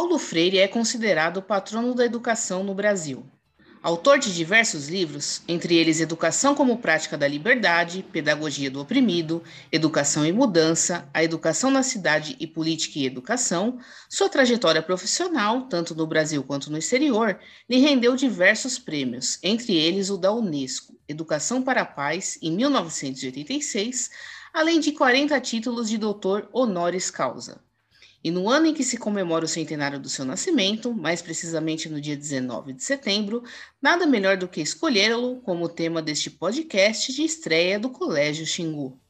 Paulo Freire é considerado o patrono da educação no Brasil. Autor de diversos livros, entre eles Educação como Prática da Liberdade, Pedagogia do Oprimido, Educação e Mudança, A Educação na Cidade e Política e Educação, sua trajetória profissional, tanto no Brasil quanto no exterior, lhe rendeu diversos prêmios, entre eles o da Unesco, Educação para a Paz, em 1986, além de 40 títulos de doutor honoris causa. E no ano em que se comemora o centenário do seu nascimento, mais precisamente no dia 19 de setembro, nada melhor do que escolhê-lo como tema deste podcast de estreia do Colégio Xingu.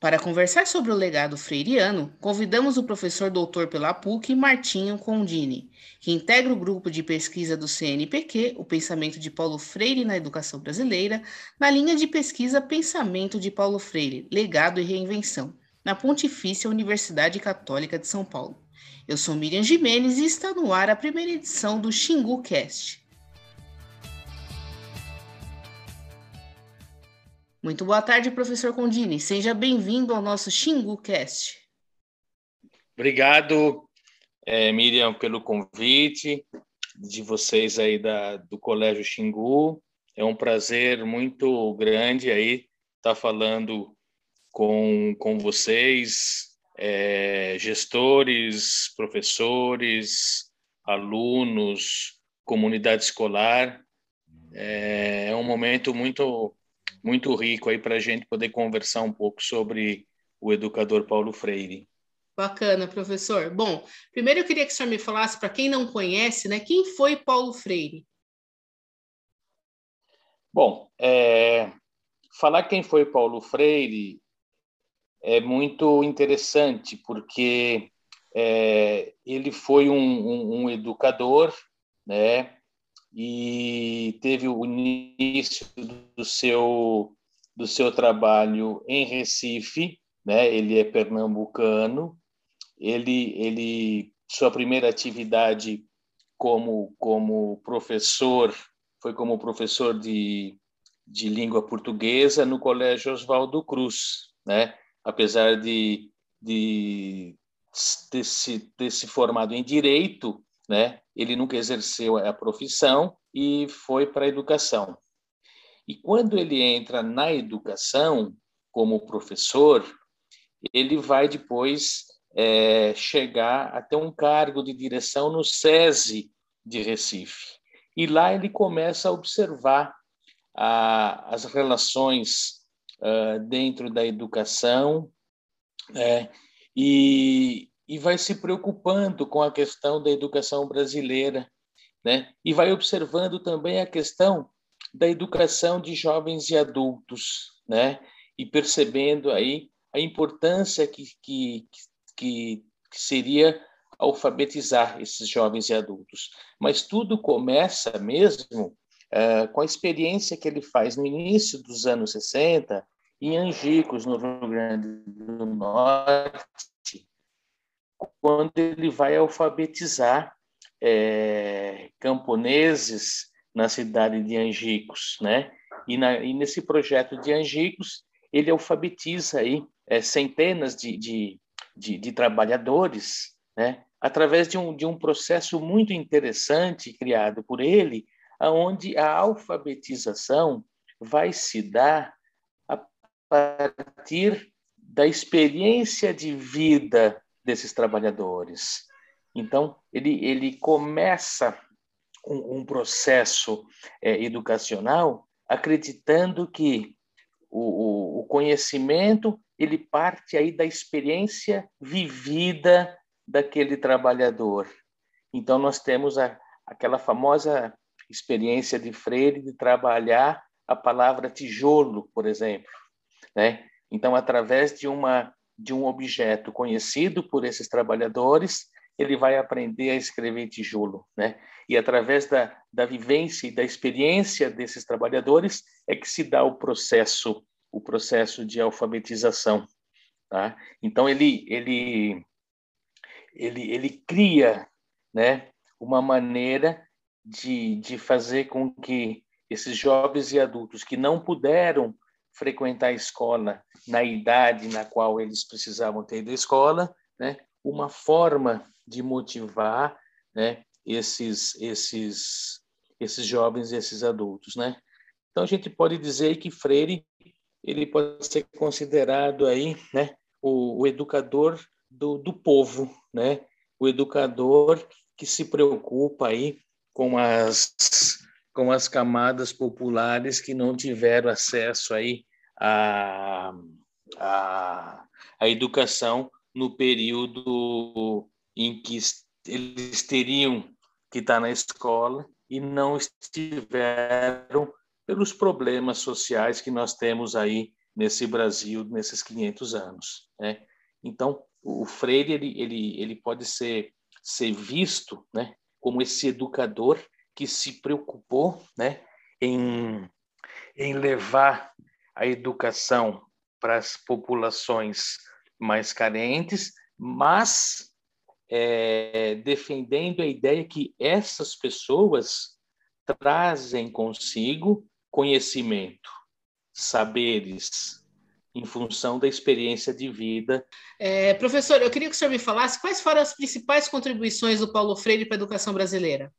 Para conversar sobre o legado freiriano, convidamos o professor doutor pela PUC, Martinho Condini, que integra o grupo de pesquisa do CNPq, o Pensamento de Paulo Freire na Educação Brasileira, na linha de pesquisa Pensamento de Paulo Freire, Legado e Reinvenção na Pontifícia Universidade Católica de São Paulo. Eu sou Miriam Jimenez e está no ar a primeira edição do Xingu Cast. Muito boa tarde, professor Condini. Seja bem-vindo ao nosso Xingu Cast. Obrigado, é, Miriam, pelo convite de vocês aí da, do Colégio Xingu. É um prazer muito grande aí estar falando com, com vocês, é, gestores, professores, alunos, comunidade escolar. É, é um momento muito, muito rico aí para a gente poder conversar um pouco sobre o educador Paulo Freire. Bacana, professor. Bom, primeiro eu queria que o senhor me falasse, para quem não conhece, né, quem foi Paulo Freire? Bom, é, falar quem foi Paulo Freire é muito interessante, porque é, ele foi um, um, um, educador, né? E teve o início do seu do seu trabalho em Recife, né? Ele é pernambucano. Ele ele sua primeira atividade como como professor foi como professor de de língua portuguesa no Colégio Oswaldo Cruz, né? Apesar de, de ter, se, ter se formado em direito, né, ele nunca exerceu a profissão e foi para a educação. E quando ele entra na educação como professor, ele vai depois é, chegar até um cargo de direção no SESI de Recife. E lá ele começa a observar a, as relações uh, dentro da educação, né? e, e vai se preocupando com a questão da educação brasileira, né? e vai observando também a questão da educação de jovens e adultos, né? e percebendo aí a importância que, que, que, que seria alfabetizar esses jovens e adultos. Mas tudo começa mesmo uh, com a experiência que ele faz no início dos anos 60, em Angicos, no Rio Grande do Norte, quando ele vai alfabetizar é, camponeses na cidade de Angicos, né? E, na, e, nesse projeto de Angicos, ele alfabetiza aí é, centenas de, de, de, de, trabalhadores, né? Através de um, de um processo muito interessante criado por ele, aonde a alfabetização vai se dar partir da experiência de vida desses trabalhadores. Então, ele, ele começa um, um processo é, educacional acreditando que o, o, conhecimento ele parte aí da experiência vivida daquele trabalhador. Então, nós temos a, aquela famosa experiência de Freire de trabalhar a palavra tijolo, por exemplo. Né? Então, através de, uma, de um objeto conhecido por esses trabalhadores, ele vai aprender a escrever tijolo. Né? E através da, da vivência e da experiência desses trabalhadores é que se dá o processo, o processo de alfabetização. Tá? Então, ele, ele, ele, ele cria né, uma maneira de, de fazer com que esses jovens e adultos que não puderam frequentar a escola na idade na qual eles precisavam ter da escola, né? uma forma de motivar né, esses, esses, esses jovens esses adultos, né? Então a gente pode dizer que Freire ele pode ser considerado aí, né, o, o educador do, do povo, né? O educador que se preocupa aí com as com as camadas populares que não tiveram acesso aí a, a, a educação no período em que eles teriam que estar na escola e não estiveram pelos problemas sociais que nós temos aí nesse Brasil nesses 500 anos. Né? Então, o Freire ele, ele, ele pode ser, ser visto né, como esse educador que se preocupou né, em, em levar a educação para as populações mais carentes, mas é, defendendo a ideia que essas pessoas trazem consigo conhecimento, saberes, em função da experiência de vida. É, professor, eu queria que o senhor me falasse quais foram as principais contribuições do Paulo Freire para a educação brasileira.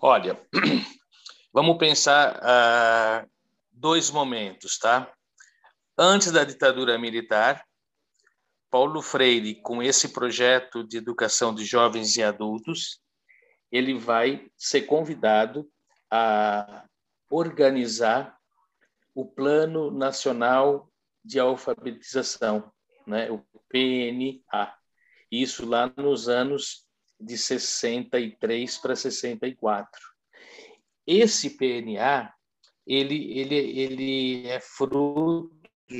Olha, vamos pensar uh, dois momentos, tá? Antes da ditadura militar, Paulo Freire, com esse projeto de educação de jovens e adultos, ele vai ser convidado a organizar o Plano Nacional de Alfabetização, né, o PNA. Isso lá nos anos de 63 para 64. Esse PNA, ele, ele, ele é fruto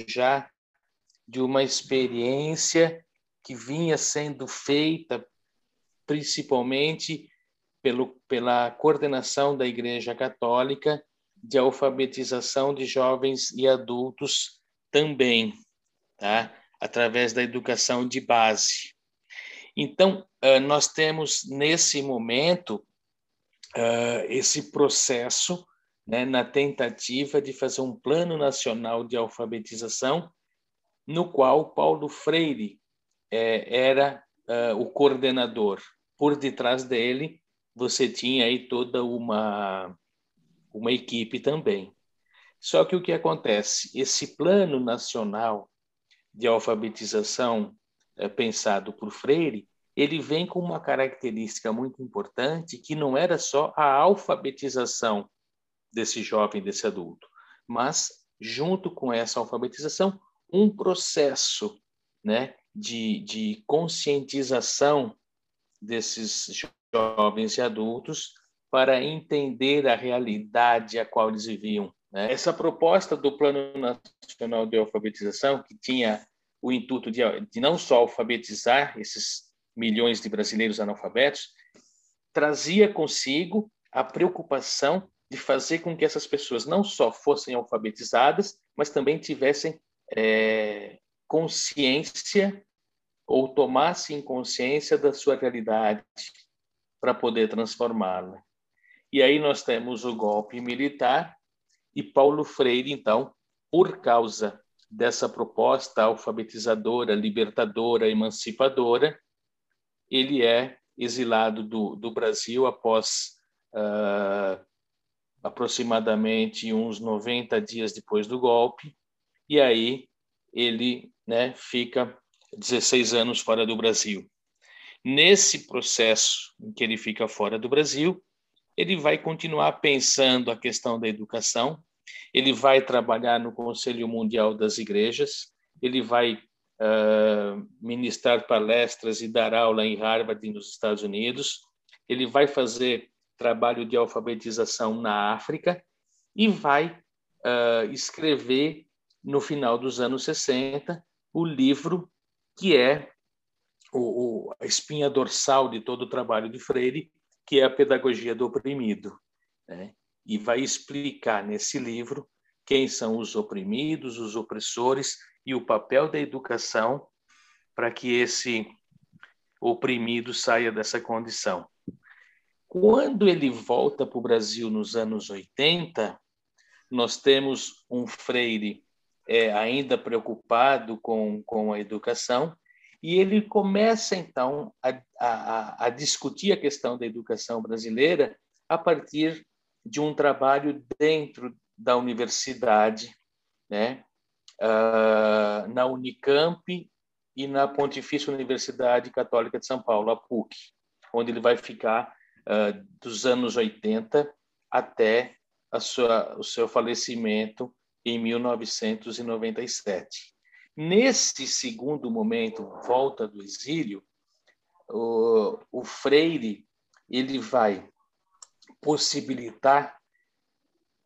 já de uma experiência que vinha sendo feita principalmente pelo, pela coordenação da Igreja Católica de alfabetização de jovens e adultos também, tá? através da educação de base. Então, nós temos nesse momento esse processo né, na tentativa de fazer um plano nacional de alfabetização, no qual Paulo Freire é, era o coordenador. Por detrás dele, você tinha aí toda uma uma equipe também. Só que o que acontece? Esse plano nacional de alfabetização é, pensado por Freire, ele vem com uma característica muito importante que não era só a alfabetização desse jovem, desse adulto, mas junto com essa alfabetização, um processo né, de, de conscientização desses jovens e adultos para entender a realidade a qual eles viviam. Né? Essa proposta do Plano Nacional de Alfabetização, que tinha o intuito de, de não só alfabetizar esses milhões de brasileiros analfabetos, trazia consigo a preocupação de fazer com que essas pessoas não só fossem alfabetizadas, mas também tivessem é, consciência ou tomassem consciência da sua realidade para poder transformá-la. E aí nós temos o golpe militar e Paulo Freire, então, por causa dessa proposta alfabetizadora, libertadora, emancipadora, ele é exilado do, do Brasil após uh, aproximadamente uns 90 dias depois do golpe, e aí ele né, fica 16 anos fora do Brasil. Nesse processo em que ele fica fora do Brasil, ele vai continuar pensando a questão da educação, ele vai trabalhar no Conselho Mundial das Igrejas, ele vai uh, ministrar palestras e dar aula em Harvard, nos Estados Unidos, ele vai fazer trabalho de alfabetização na África e vai uh, escrever, no final dos anos 60, o livro que é o, o, a espinha dorsal de todo o trabalho de Freire, que é a pedagogia do oprimido. Né? E vai explicar nesse livro quem são os oprimidos, os opressores e o papel da educação para que esse oprimido saia dessa condição. Quando ele volta para o Brasil nos anos 80, nós temos um Freire é, ainda preocupado com, com a educação E ele começa, então, a, a, a discutir a questão da educação brasileira a partir de um trabalho dentro da universidade, né? Uh, na Unicamp e na Pontifícia Universidade Católica de São Paulo, a PUC, onde ele vai ficar uh, dos anos 80 até sua, o seu falecimento em 1997. Nesse segundo momento, volta do exílio, o, o Freire ele vai possibilitar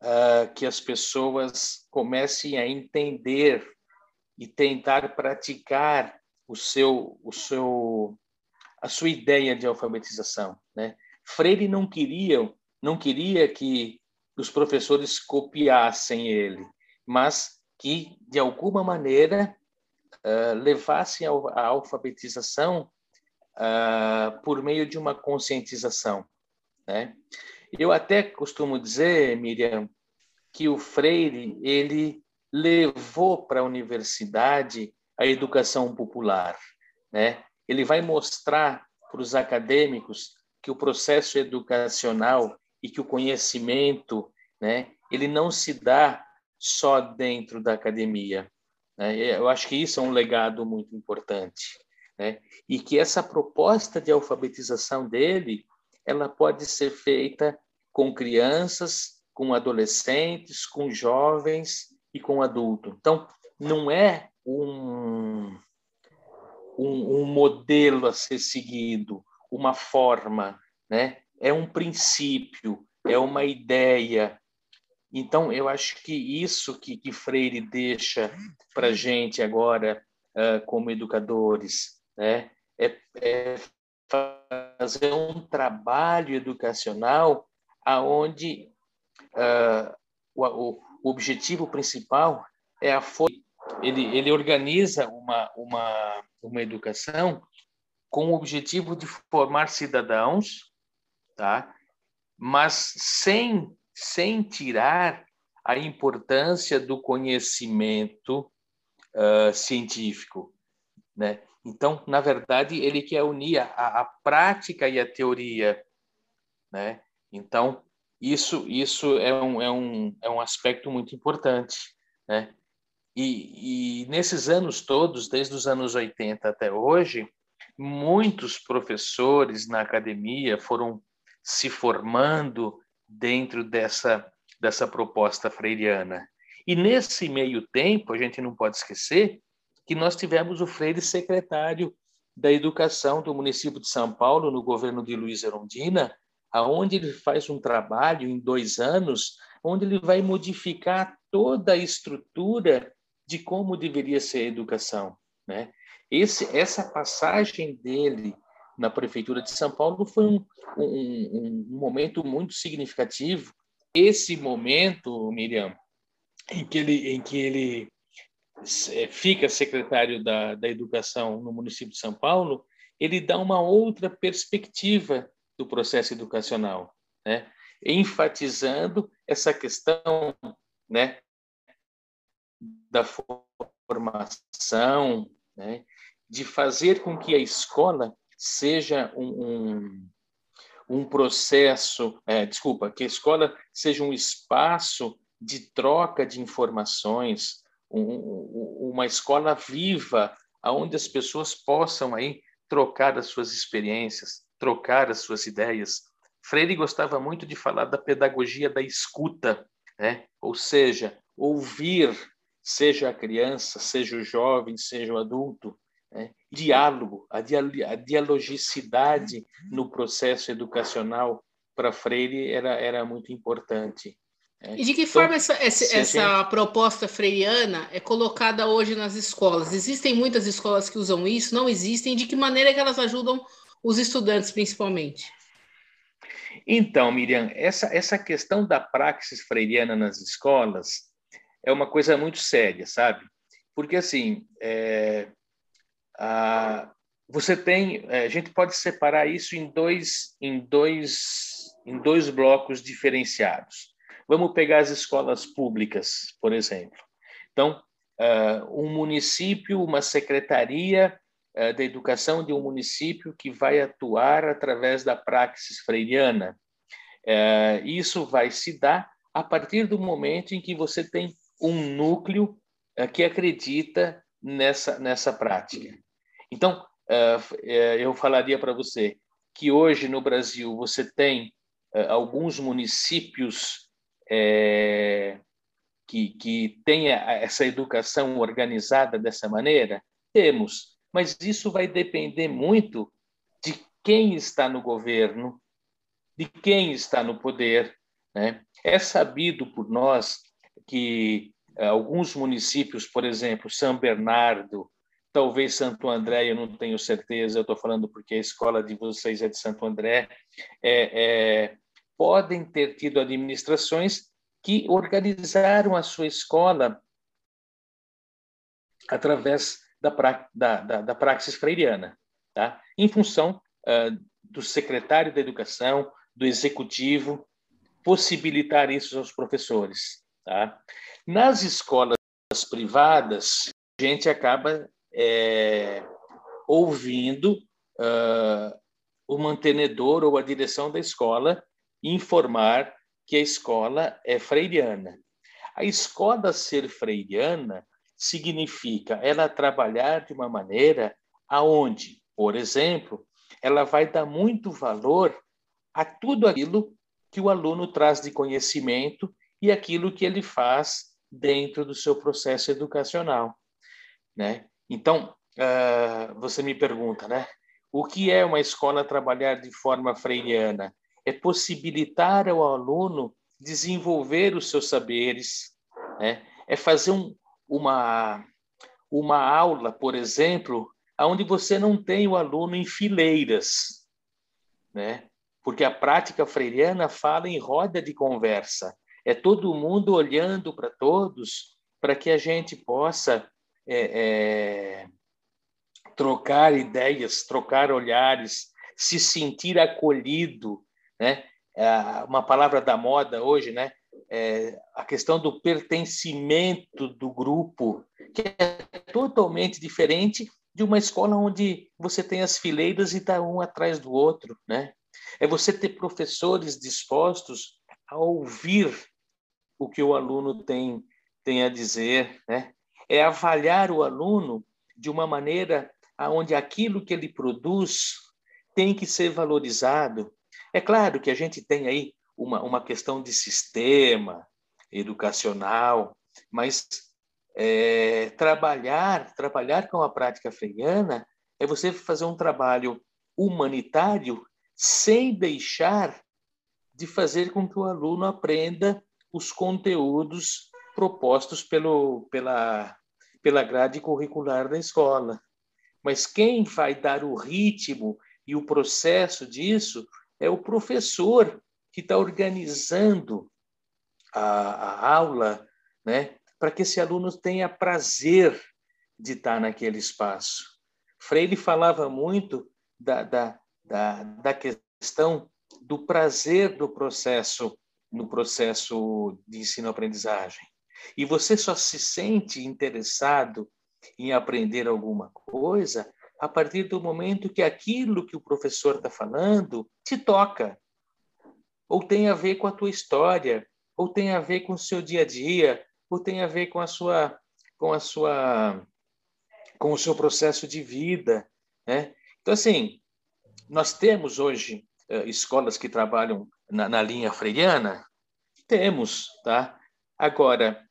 uh, que as pessoas comecem a entender e tentar praticar o seu, o seu, a sua ideia de alfabetização, né? Freire não queria, não queria que os professores copiassem ele, mas que de alguma maneira uh, levassem a alfabetização uh, por meio de uma conscientização, né? Eu até costumo dizer, Miriam, que o Freire ele levou para a universidade a educação popular, né? Ele vai mostrar para os acadêmicos que o processo educacional e que o conhecimento, né, ele não se dá só dentro da academia. Né? Eu acho que isso é um legado muito importante, né? E que essa proposta de alfabetização dele ela pode ser feita com crianças, com adolescentes, com jovens e com adultos. Então, não é um, um, um modelo a ser seguido, uma forma, né? é um princípio, é uma ideia. Então, eu acho que isso que, que Freire deixa para gente agora, uh, como educadores, né? é fazer um trabalho educacional aonde uh, o, o, objetivo principal é a ele ele organiza uma uma uma educação com o objetivo de formar cidadãos, tá? Mas sem sem tirar a importância do conhecimento uh, científico, né? Então, na verdade, ele quer unir a, a prática e a teoria, né? Então, isso, isso é, um, é, um, é um aspecto muito importante, né? E, e nesses anos todos, desde os anos 80 até hoje, muitos professores na academia foram se formando dentro dessa, dessa proposta freiriana. E nesse meio tempo, a gente não pode esquecer que nós tivemos o Freire secretário da Educação do município de São Paulo, no governo de Luiz Erundina, aonde ele faz um trabalho em dois anos, onde ele vai modificar toda a estrutura de como deveria ser a educação. Né? Esse, essa passagem dele na prefeitura de São Paulo foi um, um, um momento muito significativo. Esse momento, Miriam, em que ele, em que ele fica secretário da, da Educação no município de São Paulo, ele dá uma outra perspectiva do processo educacional, né? enfatizando essa questão né, da formação, né, de fazer com que a escola seja um, um, um processo, é, desculpa, que a escola seja um espaço de troca de informações, um, uma escola viva, onde as pessoas possam aí trocar as suas experiências, trocar as suas ideias. Freire gostava muito de falar da pedagogia da escuta, né? ou seja, ouvir, seja a criança, seja o jovem, seja o adulto, né? diálogo, a, a dialogicidade no processo educacional para Freire era, era muito importante. É. E de que então, forma essa, essa, essa proposta freiriana é colocada hoje nas escolas? Existem muitas escolas que usam isso? Não existem? De que maneira que elas ajudam os estudantes, principalmente? Então, Miriam, essa, essa questão da praxis freiriana nas escolas é uma coisa muito séria, sabe? Porque, assim, é, a, você tem... É, a gente pode separar isso em dois, em dois, em dois blocos diferenciados. Vamos pegar as escolas públicas, por exemplo. Então, uh, um município, uma secretaria uh, da educação de um município que vai atuar através da praxis freiriana. Uh, isso vai se dar a partir do momento em que você tem um núcleo que acredita nessa, nessa prática. Então, eu falaria para você que hoje no Brasil você tem alguns municípios é, que, que tenha essa educação organizada dessa maneira? Temos, mas isso vai depender muito de quem está no governo, de quem está no poder. Né? É sabido por nós que eh, alguns municípios, por exemplo, São Bernardo, talvez Santo André, eu não tenho certeza, eu estou falando porque a escola de vocês é de Santo André, é, é, podem ter tido administrações que organizaram a sua escola através da, pra, da, da, da praxis freiriana, tá? em função uh, do secretário da Educação, do executivo, possibilitar isso aos professores. Tá? Nas escolas privadas, a gente acaba é, ouvindo uh, o mantenedor ou a direção da escola informar que a escola é freiriana. A escola ser freiriana significa ela trabalhar de uma maneira aonde, por exemplo, ela vai dar muito valor a tudo aquilo que o aluno traz de conhecimento e aquilo que ele faz dentro do seu processo educacional, né? Então, uh, você me pergunta, né? O que é uma escola trabalhar de forma freiriana? É possibilitar ao aluno desenvolver os seus saberes, né? é fazer um, uma, uma aula, por exemplo, onde você não tem o aluno em fileiras, né? porque a prática freiriana fala em roda de conversa, é todo mundo olhando para todos para que a gente possa é, é, trocar ideias, trocar olhares, se sentir acolhido, né? É uma palavra da moda hoje, né? É a questão do pertencimento do grupo, que é totalmente diferente de uma escola onde você tem as fileiras e está um atrás do outro, né? É você ter professores dispostos a ouvir o que o aluno tem, tem a dizer, né? É avaliar o aluno de uma maneira onde aquilo que ele produz tem que ser valorizado, é claro que a gente tem aí uma, uma questão de sistema educacional, mas é, trabalhar trabalhar com a prática freiriana é você fazer um trabalho humanitário sem deixar de fazer com que o aluno aprenda os conteúdos propostos pelo, pela, pela grade curricular da escola. Mas quem vai dar o ritmo e o processo disso é o professor que está organizando a, a aula, né, para que esse aluno tenha prazer de estar naquele espaço. Freire falava muito da, da, da, da questão do prazer do processo no processo de ensino-aprendizagem. E você só se sente interessado em aprender alguma coisa a partir do momento que aquilo que o professor está falando te toca, ou tem a ver com a tua história, ou tem a ver com o seu dia a dia, ou tem a ver com a sua, com a sua, com o seu processo de vida, né? Então assim, nós temos hoje uh, escolas que trabalham na, na linha freiriana, temos, tá? Agora,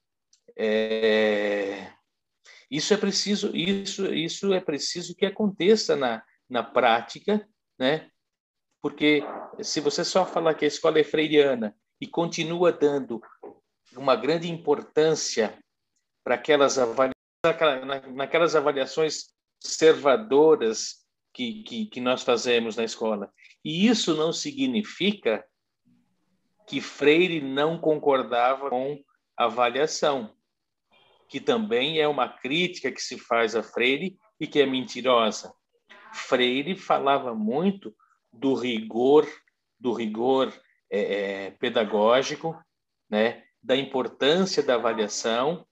é, isso é preciso, isso, isso é preciso que aconteça na, na prática, né? Porque se você só falar que a escola é freiriana e continua dando uma grande importância para aquelas avaliações, naquelas avaliações conservadoras que, que, que nós fazemos na escola. E isso não significa que Freire não concordava com avaliação que também é uma crítica que se faz a Freire e que é mentirosa. Freire falava muito do rigor, do rigor é, é, pedagógico, né, da importância da avaliação,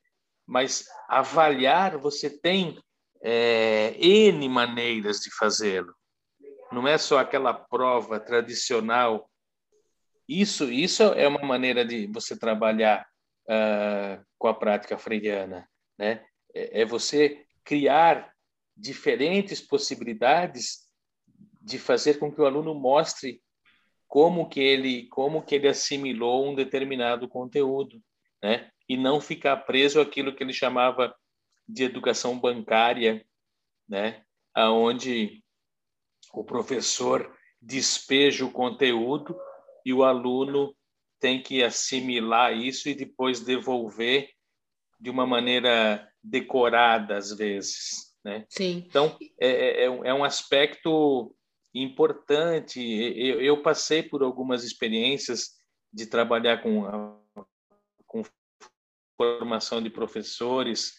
mas avaliar você tem é, N maneiras de fazê-lo. Não é só aquela prova tradicional. Isso, isso é uma maneira de você trabalhar uh, com a prática freiriana. Né? É, é você criar diferentes possibilidades de fazer com que o aluno mostre como que ele como que ele assimilou um determinado conteúdo, né? E não ficar preso àquilo que ele chamava de educação bancária, né? Aonde o professor despeja o conteúdo e o aluno tem que assimilar isso e depois devolver de uma maneira decorada às vezes, né? Sim. Então é, é, é um aspecto importante. Eu, eu, passei por algumas experiências de trabalhar com, com formação de professores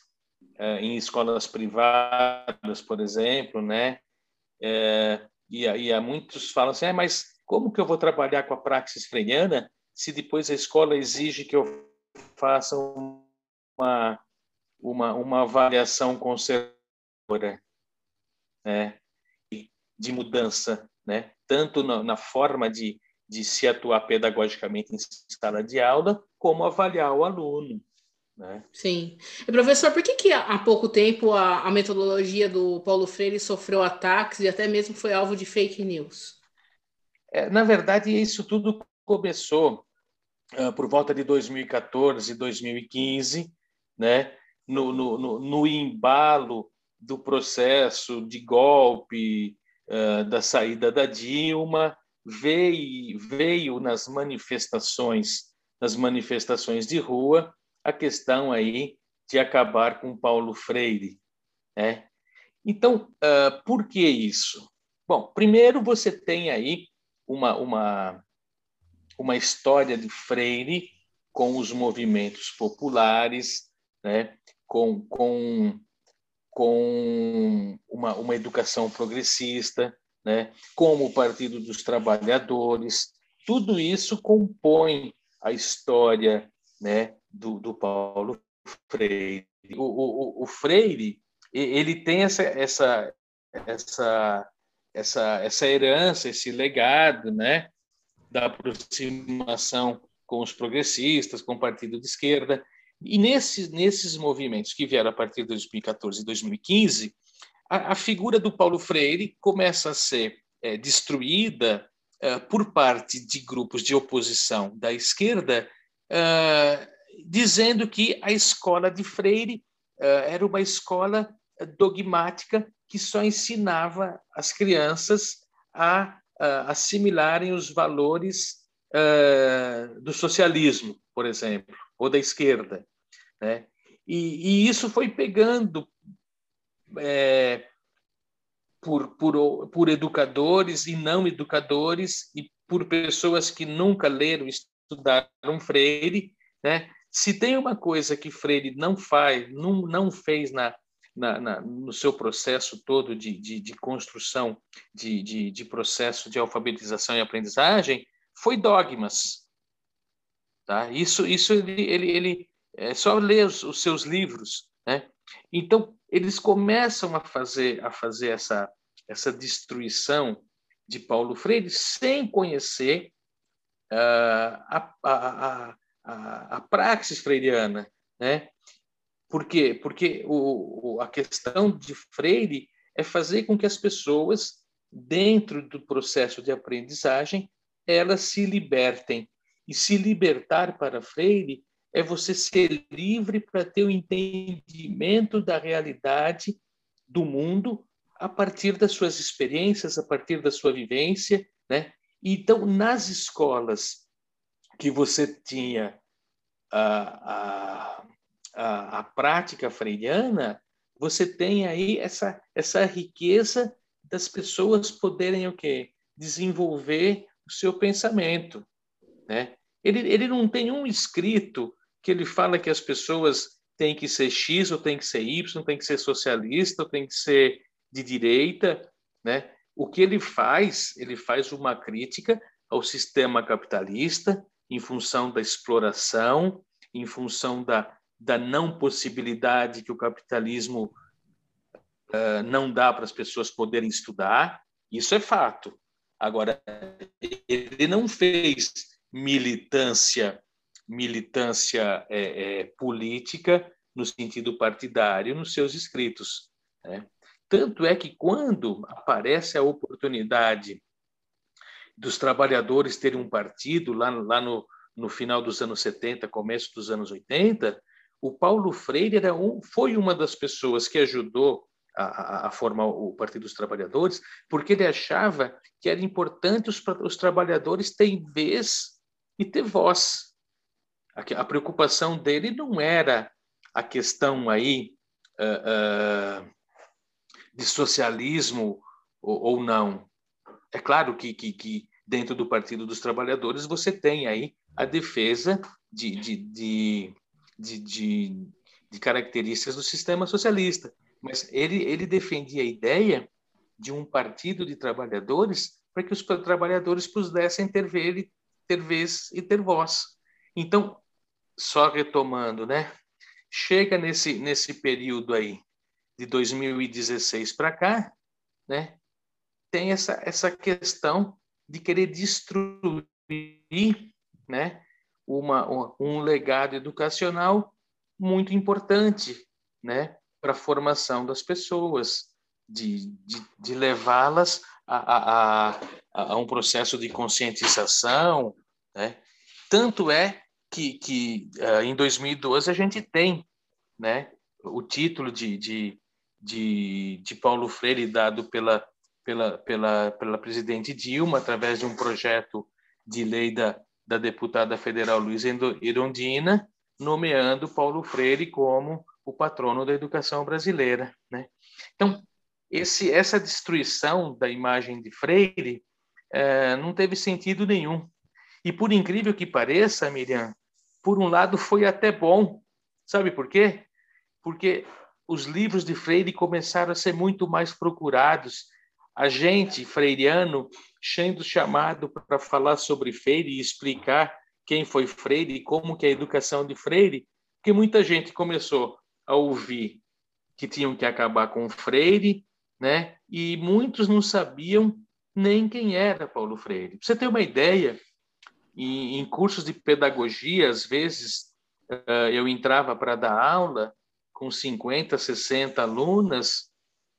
é, em escolas privadas, por exemplo, né? É, e, e há muitos falam assim, ah, mas como que eu vou trabalhar com a praxis freiriana se depois a escola exige que eu faça uma, uma, uma avaliação conservadora, né? de mudança, né? tanto na, na forma de, de se atuar pedagogicamente em sala de aula, como avaliar o aluno. Né? Sim. E, professor, por que, que há pouco tempo a, a, metodologia do Paulo Freire sofreu ataques e até mesmo foi alvo de fake news? É, na verdade, isso tudo começou por volta de 2014, 2015, né? no, no, no, no embalo do processo de golpe, uh, da saída da Dilma, veio, veio nas manifestações, nas manifestações de rua, a questão aí de acabar com Paulo Freire. Né? Então, uh, por que isso? Bom, primeiro você tem aí uma, uma, uma história de Freire com os movimentos populares, né? com, com, com uma, uma educação progressista, né? como o Partido dos Trabalhadores. Tudo isso compõe a história né, do, do Paulo Freire. O, o, o Freire ele tem essa, essa, essa, essa, essa herança, esse legado, né, da aproximação com os progressistas, com o partido de esquerda. E nesses, nesses movimentos que vieram a partir de 2014 e 2015, a, a figura do Paulo Freire começa a ser é, destruída é, por parte de grupos de oposição da esquerda, é, dizendo que a escola de Freire era uma escola dogmática que só ensinava as crianças a assimilarem os valores uh, do socialismo, por exemplo, ou da esquerda. Né? E, e isso foi pegando é, por, por, por educadores e não educadores e por pessoas que nunca leram estudaram Freire, né? Se tem uma coisa que Freire não faz, não, não fez na, na, na, no seu processo todo de, de, de construção, de, de, de, processo de alfabetização e aprendizagem, foi dogmas. Tá? Isso, isso ele, ele, ele é só ler os, os seus livros. Né? Então, eles começam a fazer, a fazer essa, essa destruição de Paulo Freire sem conhecer uh, a, a, a, a, praxis freiriana, né? Por quê? Porque o, o, a questão de Freire é fazer com que as pessoas, dentro do processo de aprendizagem, elas se libertem. E se libertar para Freire é você ser livre para ter o entendimento da realidade do mundo a partir das suas experiências, a partir da sua vivência, né? Então, nas escolas que você tinha a, a, a, a prática freiriana, você tem aí essa, essa riqueza das pessoas poderem o quê? Desenvolver o seu pensamento, né? Ele, ele não tem um escrito que ele fala que as pessoas têm que ser X ou têm que ser Y, tem que ser socialista ou tem que ser de direita, né? O que ele faz, ele faz uma crítica ao sistema capitalista, em função da exploração, em função da, da não possibilidade que o capitalismo uh, não dá para as pessoas poderem estudar, isso é fato. Agora, ele não fez militância militância é, é, política no sentido partidário nos seus escritos. Né? Tanto é que quando aparece a oportunidade dos trabalhadores terem um partido lá, lá no, no final dos anos 70, começo dos anos 80, o Paulo Freire era um, foi uma das pessoas que ajudou a, a, formar o Partido dos Trabalhadores, porque ele achava que era importante os, os trabalhadores terem vez e ter voz. A, a preocupação dele não era a questão aí uh, uh, de socialismo ou, ou, não. É claro que, que, que, dentro do Partido dos Trabalhadores você tem aí a defesa de, de, de, de, de, de características do sistema socialista. Mas ele, ele defendia a ideia de um partido de trabalhadores para que os trabalhadores pudessem ter, ver, ter vez e ter voz. Então, só retomando, né? Chega nesse, nesse período aí, de 2016 para cá, né? Tem essa, essa questão de querer destruir, né? Uma, um legado educacional muito importante, né? Para a formação das pessoas, de, de, de levá-las a, a, a, um processo de conscientização, né? Tanto é que, que uh, em 2012 a gente tem né, o título de, de, de, de Paulo Freire dado pela, pela, pela, pela presidente Dilma, através de um projeto de lei da, da deputada federal Luísa Irondina, nomeando Paulo Freire como o patrono da educação brasileira. Né? Então, esse, essa destruição da imagem de Freire é, não teve sentido nenhum. E por incrível que pareça, Miriam, por um lado foi até bom. Sabe por quê? Porque os livros de Freire começaram a ser muito mais procurados. A gente, freiriano, sendo chamado para falar sobre Freire e explicar quem foi Freire e como que é a educação de Freire, porque muita gente começou a ouvir que tinham que acabar com Freire, né? E muitos não sabiam nem quem era Paulo Freire. Pra você ter uma ideia, em, em cursos de pedagogia, às vezes, uh, eu entrava para dar aula com 50, 60 alunas,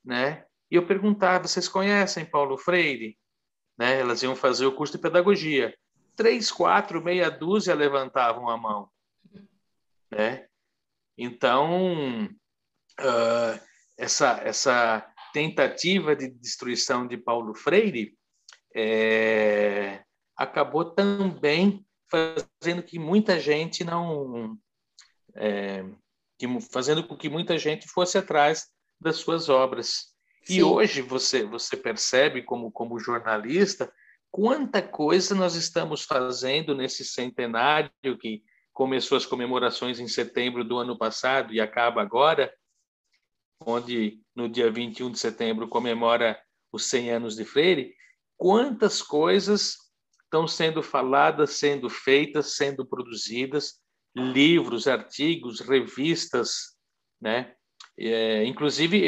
né? E eu perguntava: vocês conhecem Paulo Freire? Né? Elas iam fazer o curso de pedagogia. Três, quatro, meia dúzia levantavam a mão, né? Então, uh, essa essa tentativa de destruição de Paulo Freire é, acabou também fazendo que muita gente não é, que, fazendo com que muita gente fosse atrás das suas obras. Sim. E hoje você você percebe como como jornalista quanta coisa nós estamos fazendo nesse centenário que começou as comemorações em setembro do ano passado e acaba agora, onde no dia 21 de setembro comemora os 100 anos de Freire, quantas coisas estão sendo faladas, sendo feitas, sendo produzidas, livros, artigos, revistas, né? É, inclusive,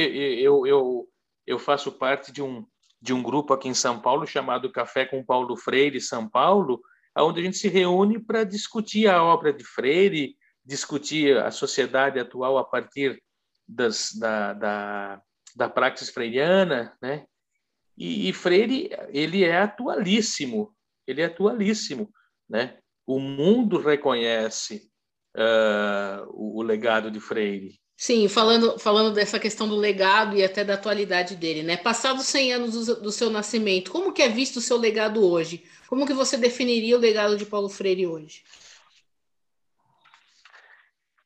eu, eu, eu faço parte de um, de um grupo aqui em São Paulo chamado Café com Paulo Freire São Paulo, onde a gente se reúne para discutir a obra de Freire, discutir a sociedade atual a partir das, da, da, da praxis freiriana, né? E, e Freire, ele é atualíssimo, ele é atualíssimo, né? O mundo reconhece uh, o, o, legado de Freire. Sim, falando, falando dessa questão do legado e até da atualidade dele, né? Passados 100 anos do, do seu nascimento, como que é visto o seu legado hoje? Como que você definiria o legado de Paulo Freire hoje?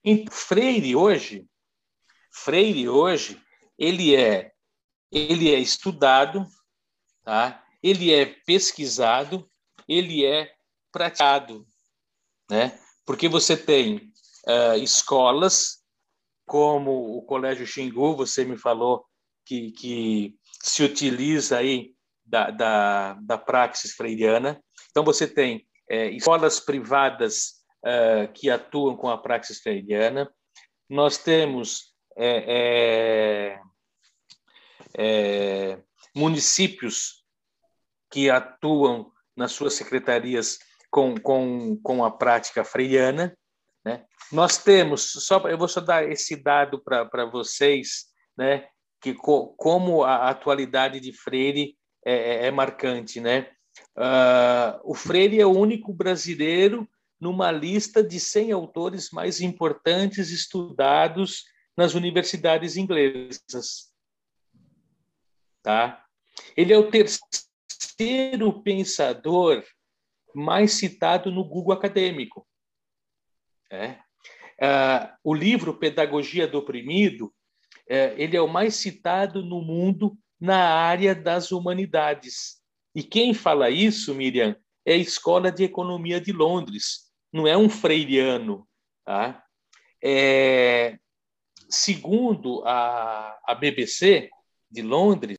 Em Freire hoje, Freire hoje, ele é ele é estudado, tá? Ele é pesquisado ele é praticado, né? Porque você tem uh, escolas como o Colégio Xingu, você me falou que, que se utiliza aí da, da, da praxis freiriana. Então, você tem é, escolas privadas uh, que atuam com a praxis freiriana. Nós temos é, é, é, municípios que atuam nas suas secretarias com, com, com a prática freiriana. Né? Nós temos, só eu vou só dar esse dado para vocês, né? que co, como a atualidade de Freire é, é, é marcante. Né? Uh, o Freire é o único brasileiro numa lista de 100 autores mais importantes estudados nas universidades inglesas. Tá? Ele é o terceiro pensador mais citado no Google acadêmico. É. Uh, o livro Pedagogia do Oprimido, uh, ele é o mais citado no mundo na área das humanidades. E quem fala isso, Miriam, é a Escola de Economia de Londres, não é um freiriano. Tá? É, segundo a, a BBC de Londres,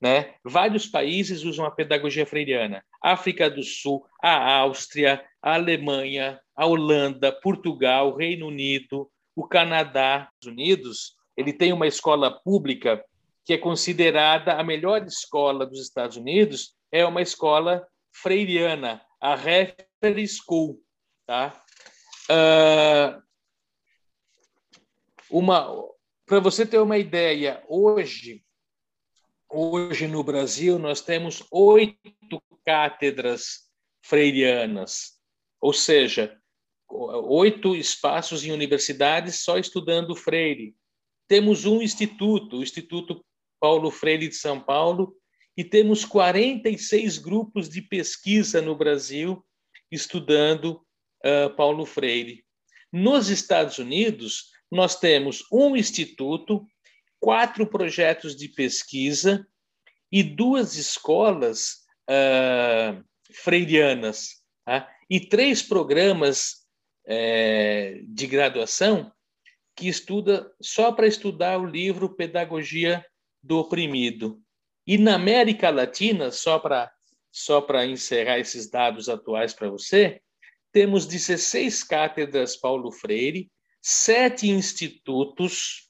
né? Vários países usam a pedagogia freiriana. África do Sul, a Áustria, a Alemanha, a Holanda, Portugal, Reino Unido, o Canadá, os Unidos. Ele tem uma escola pública que é considerada a melhor escola dos Estados Unidos, é uma escola freiriana, a Refer School, tá? Uh, uma, para você ter uma ideia, hoje Hoje no Brasil nós temos oito cátedras freirianas, ou seja, oito espaços em universidades só estudando Freire. Temos um instituto, o Instituto Paulo Freire de São Paulo, e temos 46 grupos de pesquisa no Brasil estudando uh, Paulo Freire. Nos Estados Unidos, nós temos um instituto quatro projetos de pesquisa e duas escolas uh, freirianas, tá? e três programas uh, de graduação que estuda só para estudar o livro Pedagogia do Oprimido. E na América Latina, só para só para encerrar esses dados atuais para você, temos 16 cátedras Paulo Freire, sete institutos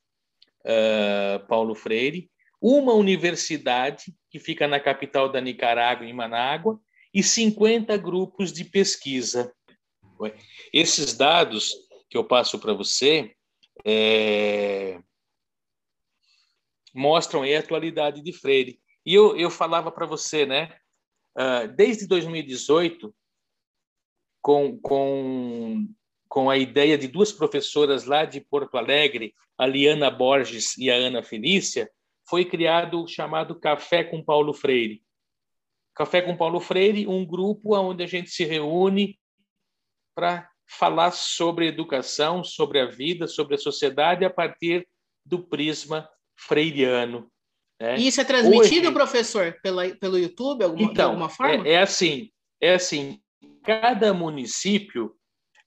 uh, Paulo Freire, uma universidade que fica na capital da Nicarágua, em Manágua, e 50 grupos de pesquisa. Esses dados que eu passo para você é, mostram a atualidade de Freire. E eu, eu falava para você, né? Uh, desde 2018, com, com com a ideia de duas professoras lá de Porto Alegre, a Liana Borges e a Ana Felícia, foi criado o chamado Café com Paulo Freire. Café com Paulo Freire, um grupo onde a gente se reúne para falar sobre educação, sobre a vida, sobre a sociedade a partir do prisma freiriano. Né? E isso é transmitido, Hoje, professor, pela, pelo YouTube, alguma, então, de alguma forma? É, é assim, é assim, cada município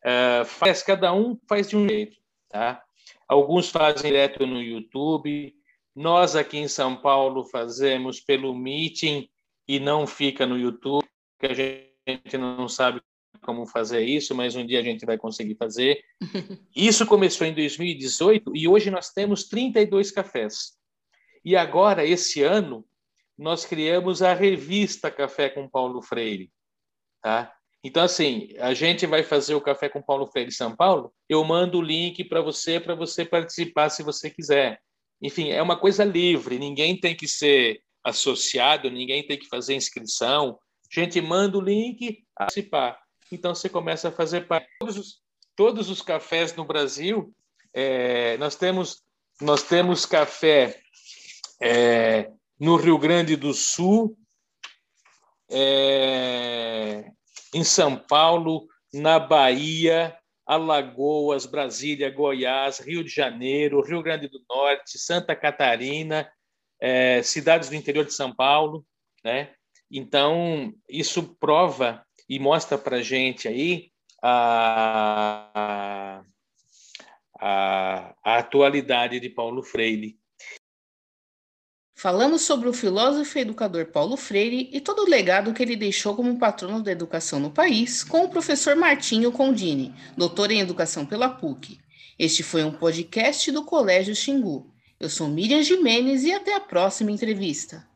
Uh, faz, cada um faz de um jeito, tá? Alguns fazem direto no YouTube, nós aqui em São Paulo fazemos pelo Meeting e não fica no YouTube, que a gente não sabe como fazer isso, mas um dia a gente vai conseguir fazer. Isso começou em 2018 e hoje nós temos 32 cafés. E agora, esse ano, nós criamos a revista Café com Paulo Freire, tá? Então, assim, a gente vai fazer o Café com Paulo Freire em São Paulo, eu mando o link para você, para você participar se você quiser. Enfim, é uma coisa livre, ninguém tem que ser associado, ninguém tem que fazer inscrição. A gente manda o link, participar. Então, você começa a fazer parte. Todos os, todos os cafés no Brasil, é, nós, temos, nós temos café é, no Rio Grande do Sul, é, em São Paulo, na Bahia, Alagoas, Brasília, Goiás, Rio de Janeiro, Rio Grande do Norte, Santa Catarina, é, cidades do interior de São Paulo, né? Então isso prova e mostra para gente aí a, a, a atualidade de Paulo Freire Falamos sobre o filósofo e educador Paulo Freire e todo o legado que ele deixou como patrono da educação no país, com o professor Martinho Condini, doutor em educação pela PUC. Este foi um podcast do Colégio Xingu. Eu sou Miriam Jimenez e até a próxima entrevista.